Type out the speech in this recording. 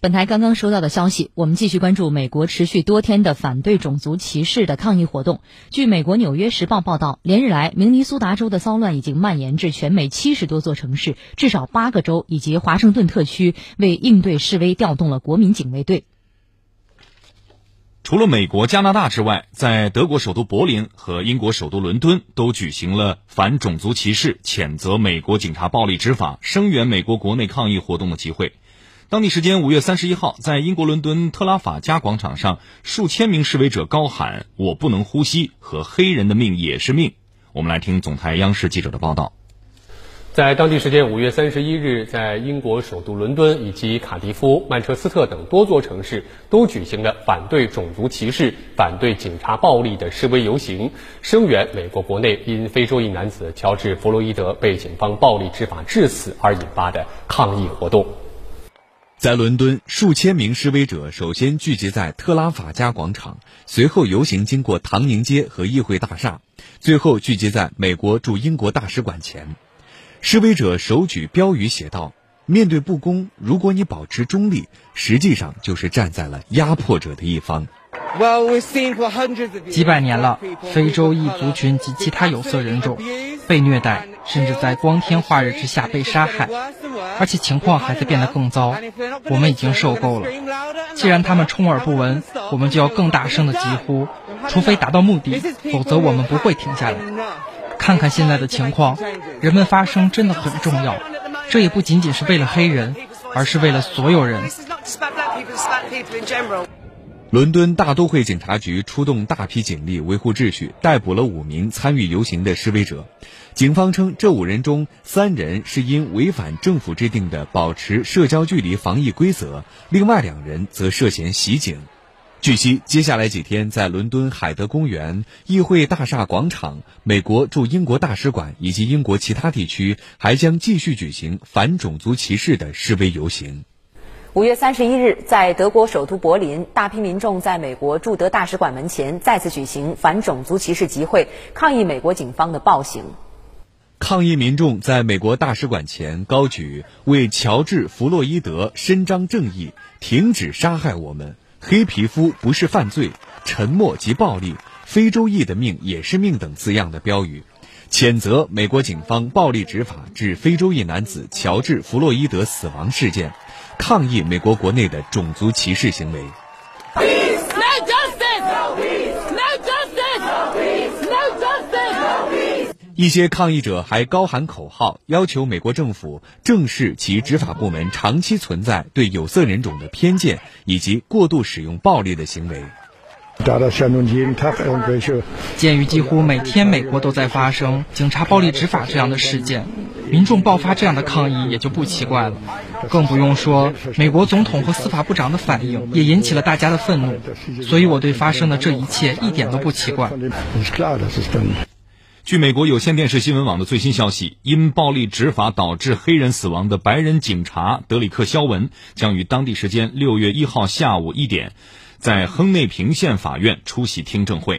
本台刚刚收到的消息，我们继续关注美国持续多天的反对种族歧视的抗议活动。据美国《纽约时报》报道，连日来，明尼苏达州的骚乱已经蔓延至全美七十多座城市，至少八个州以及华盛顿特区为应对示威调动了国民警卫队。除了美国、加拿大之外，在德国首都柏林和英国首都伦敦都举行了反种族歧视、谴责美国警察暴力执法、声援美国国内抗议活动的集会。当地时间五月三十一号，在英国伦敦特拉法加广场上，数千名示威者高喊“我不能呼吸”和“黑人的命也是命”。我们来听总台央视记者的报道。在当地时间五月三十一日，在英国首都伦敦以及卡迪夫、曼彻斯特等多座城市都举行了反对种族歧视、反对警察暴力的示威游行，声援美国国内因非洲裔男子乔治·弗洛伊德被警方暴力执法致死而引发的抗议活动。在伦敦，数千名示威者首先聚集在特拉法加广场，随后游行经过唐宁街和议会大厦，最后聚集在美国驻英国大使馆前。示威者手举标语写道：“面对不公，如果你保持中立，实际上就是站在了压迫者的一方。”几百年了，非洲裔族群及其他有色人种被虐待，甚至在光天化日之下被杀害，而且情况还在变得更糟。我们已经受够了。既然他们充耳不闻，我们就要更大声的疾呼，除非达到目的，否则我们不会停下来。看看现在的情况，人们发声真的很重要。这也不仅仅是为了黑人，而是为了所有人。伦敦大都会警察局出动大批警力维护秩序，逮捕了五名参与游行的示威者。警方称，这五人中三人是因违反政府制定的保持社交距离防疫规则，另外两人则涉嫌袭警。据悉，接下来几天在伦敦海德公园、议会大厦广场、美国驻英国大使馆以及英国其他地区还将继续举行反种族歧视的示威游行。五月三十一日，在德国首都柏林，大批民众在美国驻德大使馆门前再次举行反种族歧视集会，抗议美国警方的暴行。抗议民众在美国大使馆前高举“为乔治·弗洛伊德伸张正义，停止杀害我们，黑皮肤不是犯罪，沉默即暴力，非洲裔的命也是命”等字样的标语，谴责美国警方暴力执法致非洲裔男子乔治·弗洛伊德死亡事件。抗议美国国内的种族歧视行为。一些抗议者还高喊口号，要求美国政府正视其执法部门长期存在对有色人种的偏见以及过度使用暴力的行为。鉴于几乎每天美国都在发生警察暴力执法这样的事件，民众爆发这样的抗议也就不奇怪了。更不用说美国总统和司法部长的反应也引起了大家的愤怒，所以我对发生的这一切一点都不奇怪。据美国有线电视新闻网的最新消息，因暴力执法导致黑人死亡的白人警察德里克·肖文将于当地时间六月一号下午一点。在亨内平县法院出席听证会。